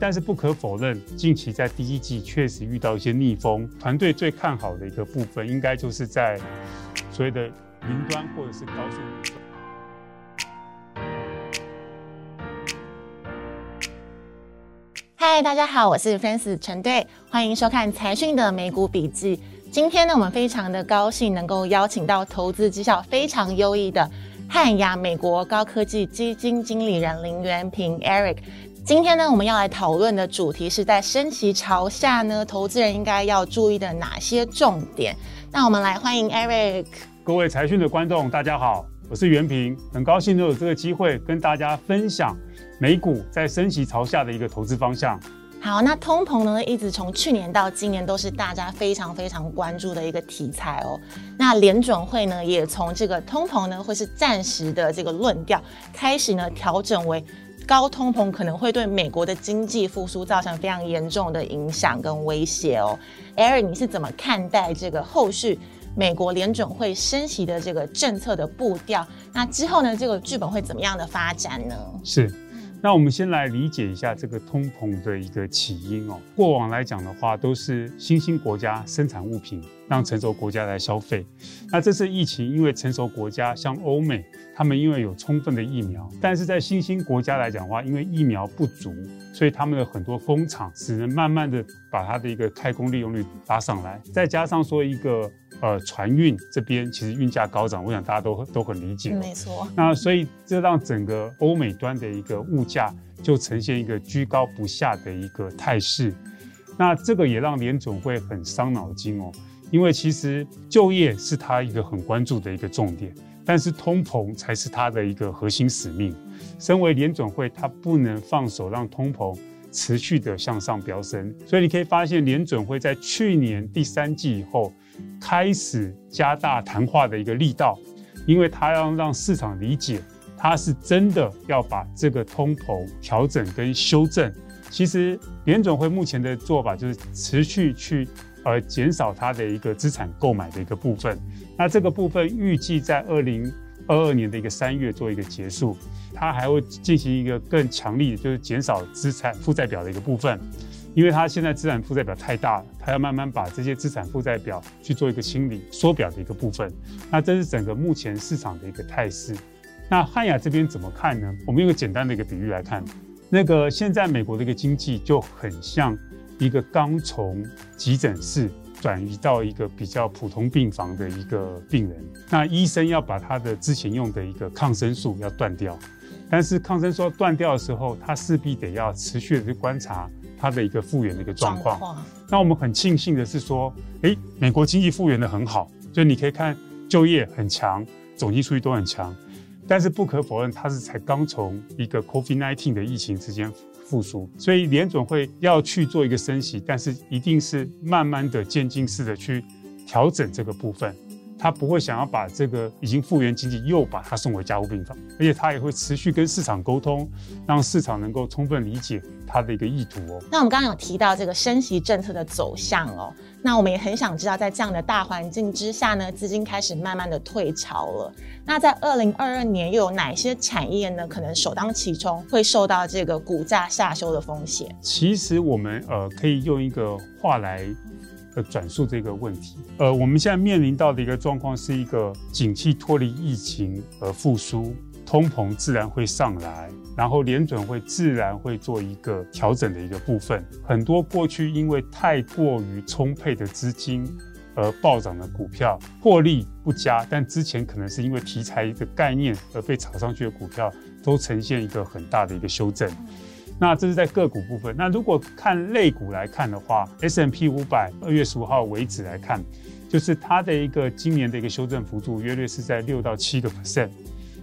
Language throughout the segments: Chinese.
但是不可否认，近期在第一季确实遇到一些逆风。团队最看好的一个部分，应该就是在所谓的云端或者是高速。嗨，大家好，我是 fans 陈队，欢迎收看财讯的美股笔记。今天呢，我们非常的高兴能够邀请到投资绩效非常优异的汉雅美国高科技基金经理人林元平 Eric。今天呢，我们要来讨论的主题是在升息潮下呢，投资人应该要注意的哪些重点？那我们来欢迎 Eric。各位财讯的观众，大家好，我是袁平，很高兴能有这个机会跟大家分享美股在升息潮下的一个投资方向。好，那通膨呢，一直从去年到今年都是大家非常非常关注的一个题材哦。那联准会呢，也从这个通膨呢会是暂时的这个论调，开始呢调整为。高通膨可能会对美国的经济复苏造成非常严重的影响跟威胁哦。Eric，你是怎么看待这个后续美国联准会升息的这个政策的步调？那之后呢，这个剧本会怎么样的发展呢？是。那我们先来理解一下这个通膨的一个起因哦。过往来讲的话，都是新兴国家生产物品，让成熟国家来消费。那这次疫情，因为成熟国家像欧美，他们因为有充分的疫苗，但是在新兴国家来讲的话，因为疫苗不足，所以他们的很多工厂只能慢慢的把它的一个开工利用率拉上来，再加上说一个。呃，船运这边其实运价高涨，我想大家都都很理解。没错。那所以这让整个欧美端的一个物价就呈现一个居高不下的一个态势。那这个也让联准会很伤脑筋哦，因为其实就业是他一个很关注的一个重点，但是通膨才是他的一个核心使命。身为联准会，他不能放手让通膨持续的向上飙升。所以你可以发现，联准会在去年第三季以后。开始加大谈话的一个力道，因为他要让市场理解，他是真的要把这个通膨调整跟修正。其实联准会目前的做法就是持续去呃减少它的一个资产购买的一个部分。那这个部分预计在二零二二年的一个三月做一个结束，它还会进行一个更强力，就是减少资产负债表的一个部分。因为它现在资产负债表太大了，它要慢慢把这些资产负债表去做一个清理、缩表的一个部分。那这是整个目前市场的一个态势。那汉雅这边怎么看呢？我们用个简单的一个比喻来看，那个现在美国的一个经济就很像一个刚从急诊室转移到一个比较普通病房的一个病人。那医生要把他的之前用的一个抗生素要断掉，但是抗生素断掉的时候，他势必得要持续的去观察。它的一个复原的一个状况，那我们很庆幸的是说，诶，美国经济复原的很好，就你可以看就业很强，总经数据都很强，但是不可否认，它是才刚从一个 COVID-19 的疫情之间复苏，所以联总会要去做一个升息，但是一定是慢慢的渐进式的去调整这个部分。他不会想要把这个已经复原经济又把它送回加护病房，而且他也会持续跟市场沟通，让市场能够充分理解他的一个意图哦。那我们刚刚有提到这个升息政策的走向哦，那我们也很想知道，在这样的大环境之下呢，资金开始慢慢的退潮了。那在二零二二年又有哪些产业呢，可能首当其冲会受到这个股价下修的风险？其实我们呃可以用一个话来。转述这个问题，呃，我们现在面临到的一个状况是一个景气脱离疫情而复苏，通膨自然会上来，然后联准会自然会做一个调整的一个部分。很多过去因为太过于充沛的资金而暴涨的股票，获利不佳，但之前可能是因为题材的概念而被炒上去的股票，都呈现一个很大的一个修正。那这是在个股部分。那如果看类股来看的话，S M P 五百二月十五号为止来看，就是它的一个今年的一个修正幅度约略是在六到七个 percent。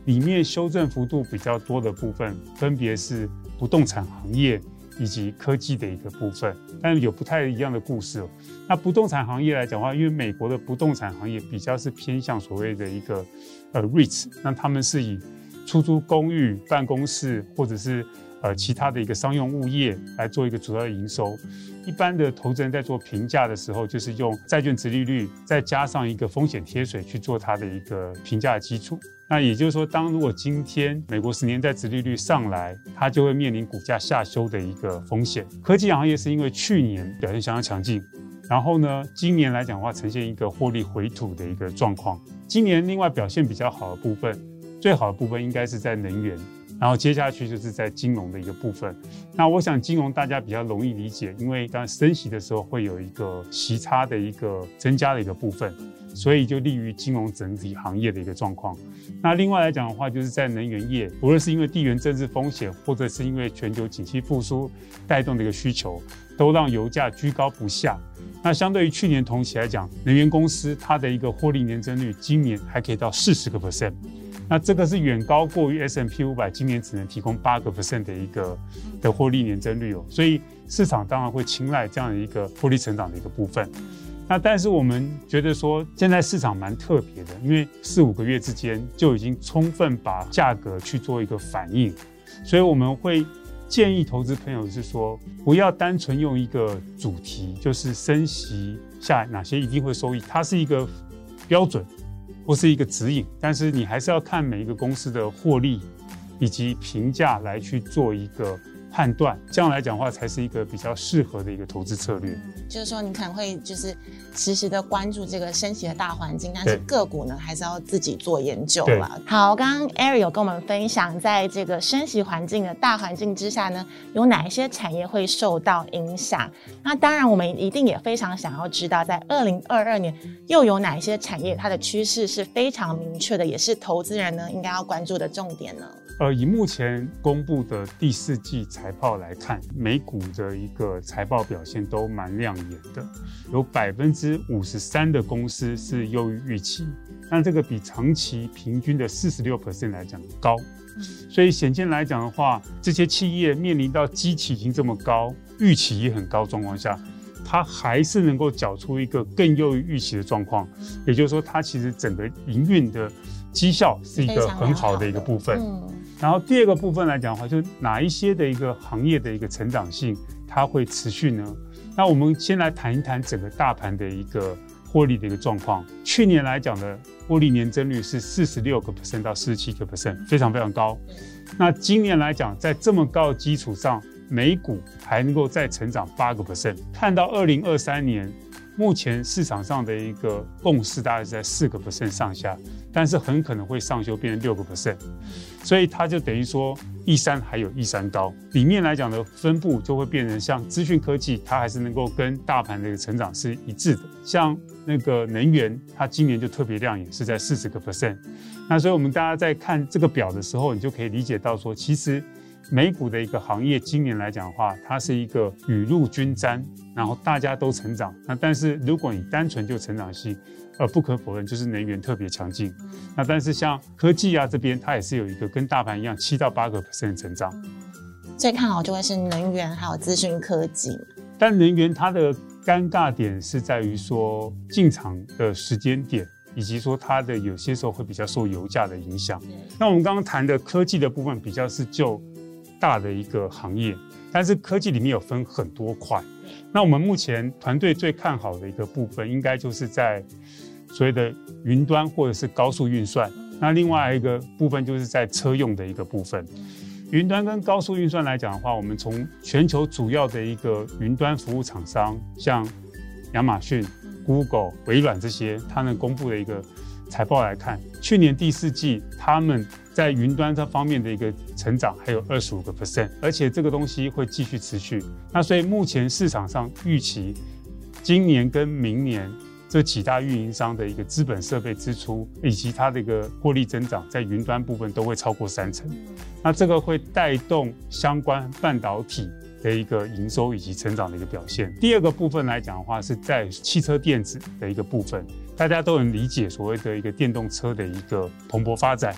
里面修正幅度比较多的部分，分别是不动产行业以及科技的一个部分。但有不太一样的故事哦。那不动产行业来讲的话，因为美国的不动产行业比较是偏向所谓的一个呃 REITs，那他们是以出租公寓、办公室或者是呃，其他的一个商用物业来做一个主要的营收。一般的投资人在做评价的时候，就是用债券殖利率再加上一个风险贴水去做它的一个评价基础。那也就是说，当如果今天美国十年债殖利率上来，它就会面临股价下修的一个风险。科技行业是因为去年表现相当强劲，然后呢，今年来讲的话，呈现一个获利回吐的一个状况。今年另外表现比较好的部分，最好的部分应该是在能源，然后接下去就是在金融的一个部分。那我想金融大家比较容易理解，因为当升息的时候会有一个息差的一个增加的一个部分。所以就利于金融整体行业的一个状况。那另外来讲的话，就是在能源业，无论是因为地缘政治风险，或者是因为全球景气复苏带动的一个需求，都让油价居高不下。那相对于去年同期来讲，能源公司它的一个获利年增率，今年还可以到四十个 percent。那这个是远高过于 S M P 五百今年只能提供八个 percent 的一个的获利年增率哦。所以市场当然会青睐这样的一个获利成长的一个部分。那但是我们觉得说，现在市场蛮特别的，因为四五个月之间就已经充分把价格去做一个反应，所以我们会建议投资朋友是说，不要单纯用一个主题，就是升息下哪些一定会收益，它是一个标准不是一个指引，但是你还是要看每一个公司的获利以及评价来去做一个。判断这样来讲的话，才是一个比较适合的一个投资策略。就是说，你可能会就是实时的关注这个升息的大环境，但是个股呢，还是要自己做研究了。好，刚刚 Eric 有跟我们分享，在这个升息环境的大环境之下呢，有哪一些产业会受到影响？那当然，我们一定也非常想要知道，在二零二二年又有哪一些产业它的趋势是非常明确的，也是投资人呢应该要关注的重点呢？呃，以目前公布的第四季财报来看，美股的一个财报表现都蛮亮眼的，有百分之五十三的公司是优于预期，但这个比长期平均的四十六 percent 来讲高，所以显见来讲的话，这些企业面临到基期已经这么高，预期也很高状况下，它还是能够缴出一个更优于预期的状况，也就是说，它其实整个营运的绩效是一个很好的一个部分。然后第二个部分来讲的话，就哪一些的一个行业的一个成长性它会持续呢？那我们先来谈一谈整个大盘的一个获利的一个状况。去年来讲的获利年增率是四十六个 percent 到四十七个 percent，非常非常高。那今年来讲，在这么高的基础上，美股还能够再成长八个 percent。看到二零二三年。目前市场上的一个共识大概是在四个 percent 上下，但是很可能会上修变成六个 percent，所以它就等于说一山还有一山高。里面来讲的分布就会变成像资讯科技，它还是能够跟大盘的一个成长是一致的。像那个能源，它今年就特别亮眼，是在四十个 percent。那所以我们大家在看这个表的时候，你就可以理解到说，其实。美股的一个行业，今年来讲的话，它是一个雨露均沾，然后大家都成长。那但是如果你单纯就成长性，呃，不可否认就是能源特别强劲。那但是像科技啊这边，它也是有一个跟大盘一样七到八个 percent 的成长。最看好就会是能源还有资讯科技。但能源它的尴尬点是在于说进场的时间点，以及说它的有些时候会比较受油价的影响。那我们刚刚谈的科技的部分比较是就。大的一个行业，但是科技里面有分很多块。那我们目前团队最看好的一个部分，应该就是在所谓的云端或者是高速运算。那另外一个部分就是在车用的一个部分。云端跟高速运算来讲的话，我们从全球主要的一个云端服务厂商，像亚马逊、Google、微软这些，他们公布的一个财报来看，去年第四季他们。在云端这方面的一个成长还有二十五个 percent，而且这个东西会继续持续。那所以目前市场上预期，今年跟明年这几大运营商的一个资本设备支出以及它的一个获利增长，在云端部分都会超过三成。那这个会带动相关半导体的一个营收以及成长的一个表现。第二个部分来讲的话，是在汽车电子的一个部分，大家都能理解所谓的一个电动车的一个蓬勃发展。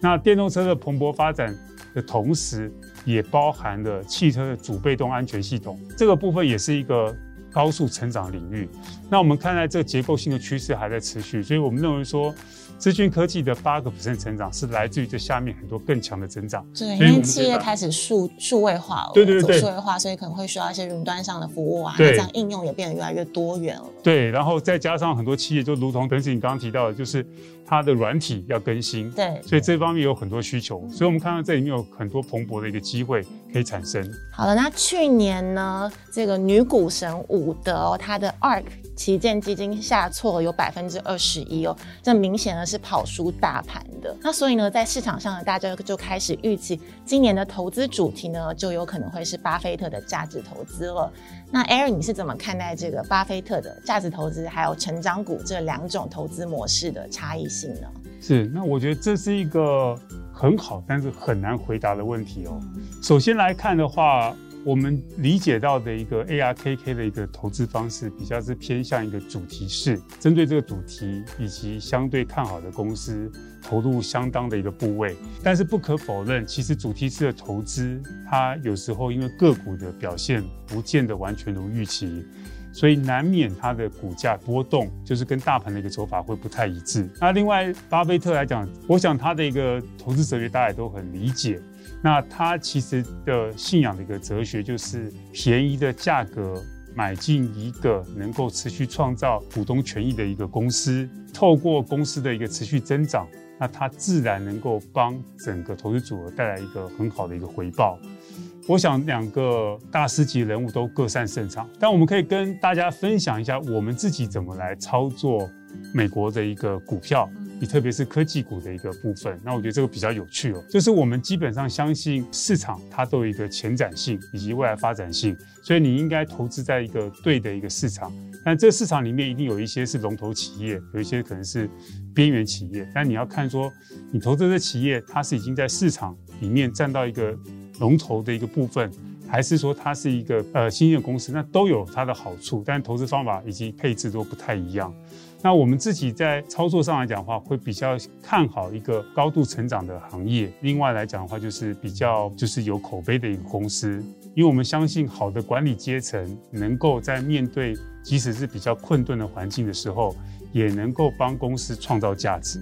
那电动车的蓬勃发展的同时，也包含了汽车的主被动安全系统，这个部分也是一个高速成长领域。那我们看来这个结构性的趋势还在持续，所以我们认为说，资讯科技的八个 percent 成长是来自于这下面很多更强的增长。对，因为企业开始数数位化了，对对对，数位化，所以可能会需要一些云端上的服务啊，对，这样应用也变得越来越多元了。对，然后再加上很多企业，就如同邓子你刚刚提到的，就是它的软体要更新，对，所以这方面有很多需求，所以我们看到这里面有很多蓬勃的一个机会可以产生。好了，那去年呢，这个女股神伍德哦，她的 ARK 旗舰基金下挫有百分之二十一哦，这明显呢是跑输大盘的。那所以呢，在市场上呢，大家就开始预期今年的投资主题呢，就有可能会是巴菲特的价值投资了。那 Eric，你是怎么看待这个巴菲特的价值投资还有成长股这两种投资模式的差异性呢？是，那我觉得这是一个很好，但是很难回答的问题哦。首先来看的话。我们理解到的一个 ARKK 的一个投资方式，比较是偏向一个主题式，针对这个主题以及相对看好的公司，投入相当的一个部位。但是不可否认，其实主题式的投资，它有时候因为个股的表现不见得完全如预期，所以难免它的股价波动，就是跟大盘的一个走法会不太一致。那另外，巴菲特来讲，我想他的一个投资哲学大家也都很理解。那他其实的信仰的一个哲学就是便宜的价格买进一个能够持续创造股东权益的一个公司，透过公司的一个持续增长，那他自然能够帮整个投资组合带来一个很好的一个回报。我想两个大师级人物都各擅胜场，但我们可以跟大家分享一下我们自己怎么来操作美国的一个股票。你特别是科技股的一个部分，那我觉得这个比较有趣哦。就是我们基本上相信市场它都有一个前瞻性以及未来发展性，所以你应该投资在一个对的一个市场。但这市场里面一定有一些是龙头企业，有一些可能是边缘企业。但你要看说，你投资的企业它是已经在市场里面占到一个龙头的一个部分，还是说它是一个呃新兴的公司，那都有它的好处，但投资方法以及配置都不太一样。那我们自己在操作上来讲的话，会比较看好一个高度成长的行业。另外来讲的话，就是比较就是有口碑的一个公司，因为我们相信好的管理阶层能够在面对即使是比较困顿的环境的时候，也能够帮公司创造价值。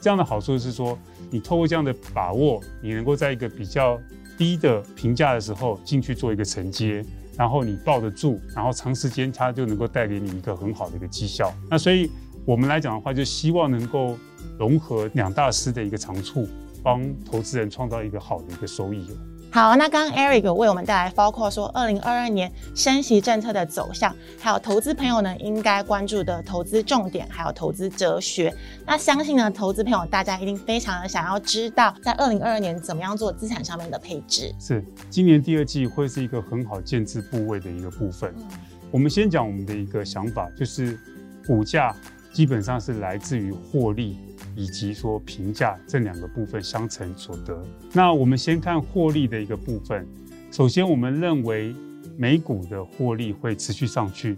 这样的好处是说，你透过这样的把握，你能够在一个比较低的评价的时候进去做一个承接。然后你抱得住，然后长时间它就能够带给你一个很好的一个绩效。那所以我们来讲的话，就希望能够融合两大师的一个长处，帮投资人创造一个好的一个收益。好，那刚刚 Eric 为我们带来包括说二零二二年升息政策的走向，还有投资朋友呢应该关注的投资重点，还有投资哲学。那相信呢，投资朋友大家一定非常的想要知道，在二零二二年怎么样做资产上面的配置。是，今年第二季会是一个很好建置部位的一个部分。嗯、我们先讲我们的一个想法，就是股价基本上是来自于获利。以及说评价这两个部分相乘所得。那我们先看获利的一个部分。首先，我们认为美股的获利会持续上去。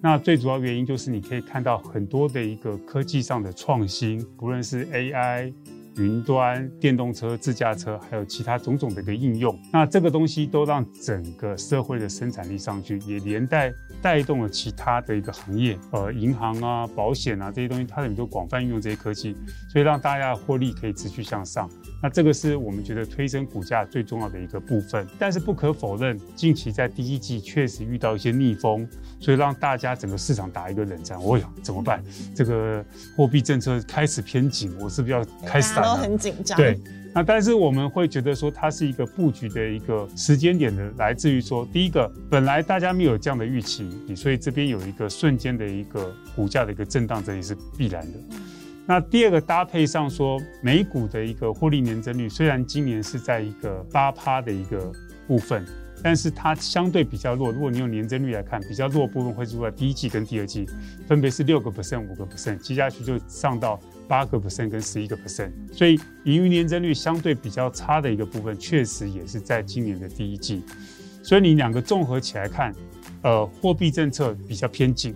那最主要原因就是你可以看到很多的一个科技上的创新，不论是 AI。云端、电动车、自驾车，还有其他种种的一个应用，那这个东西都让整个社会的生产力上去，也连带带动了其他的一个行业，呃，银行啊、保险啊这些东西，它很多广泛运用这些科技，所以让大家获利可以持续向上。那这个是我们觉得推升股价最重要的一个部分。但是不可否认，近期在第一季确实遇到一些逆风，所以让大家整个市场打一个冷战。我呀怎么办？这个货币政策开始偏紧，我是不是要开始？都很紧张。对，那但是我们会觉得说，它是一个布局的一个时间点的，来自于说，第一个，本来大家没有这样的预期，所以这边有一个瞬间的一个股价的一个震荡，这也是必然的。那第二个搭配上说，美股的一个获利年增率，虽然今年是在一个八趴的一个部分。但是它相对比较弱，如果你用年增率来看，比较弱部分会出在第一季跟第二季，分别是六个 percent、五个 percent，接下去就上到八个 percent 跟十一个 percent。所以盈余年增率相对比较差的一个部分，确实也是在今年的第一季。所以你两个综合起来看，呃，货币政策比较偏紧，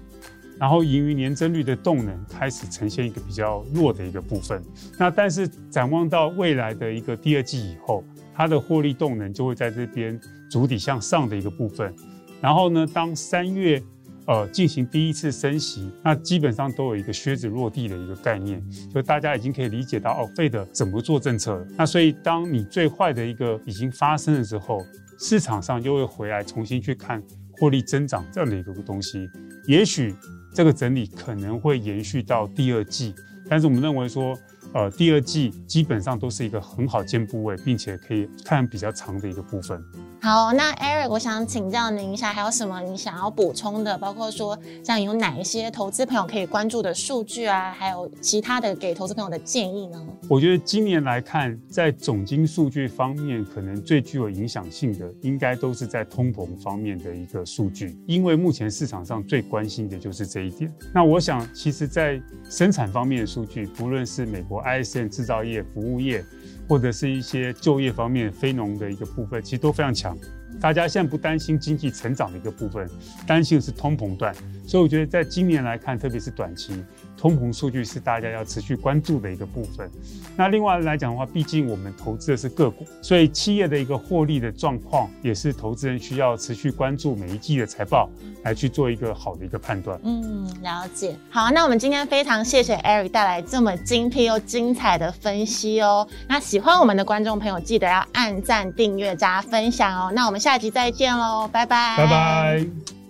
然后盈余年增率的动能开始呈现一个比较弱的一个部分。那但是展望到未来的一个第二季以后，它的获利动能就会在这边。主体向上的一个部分，然后呢，当三月呃进行第一次升息，那基本上都有一个靴子落地的一个概念，就大家已经可以理解到哦，Fed 怎么做政策。那所以当你最坏的一个已经发生的时候，市场上又会回来重新去看获利增长这样的一个东西，也许这个整理可能会延续到第二季，但是我们认为说。呃，第二季基本上都是一个很好肩部位，并且可以看比较长的一个部分。好，那 Eric，我想请教您一下，还有什么你想要补充的？包括说，像有哪一些投资朋友可以关注的数据啊，还有其他的给投资朋友的建议呢？我觉得今年来看，在总经数据方面，可能最具有影响性的，应该都是在通膨方面的一个数据，因为目前市场上最关心的就是这一点。那我想，其实，在生产方面的数据，不论是美国。ISM 制造业、服务业，或者是一些就业方面非农的一个部分，其实都非常强。大家现在不担心经济成长的一个部分，担心的是通膨段。所以我觉得，在今年来看，特别是短期。通膨数据是大家要持续关注的一个部分。那另外来讲的话，毕竟我们投资的是个股，所以企业的一个获利的状况，也是投资人需要持续关注每一季的财报，来去做一个好的一个判断。嗯，了解。好，那我们今天非常谢谢 Eric 带来这么精辟又精彩的分析哦。那喜欢我们的观众朋友，记得要按赞、订阅、加分享哦。那我们下集再见喽，拜拜。拜拜。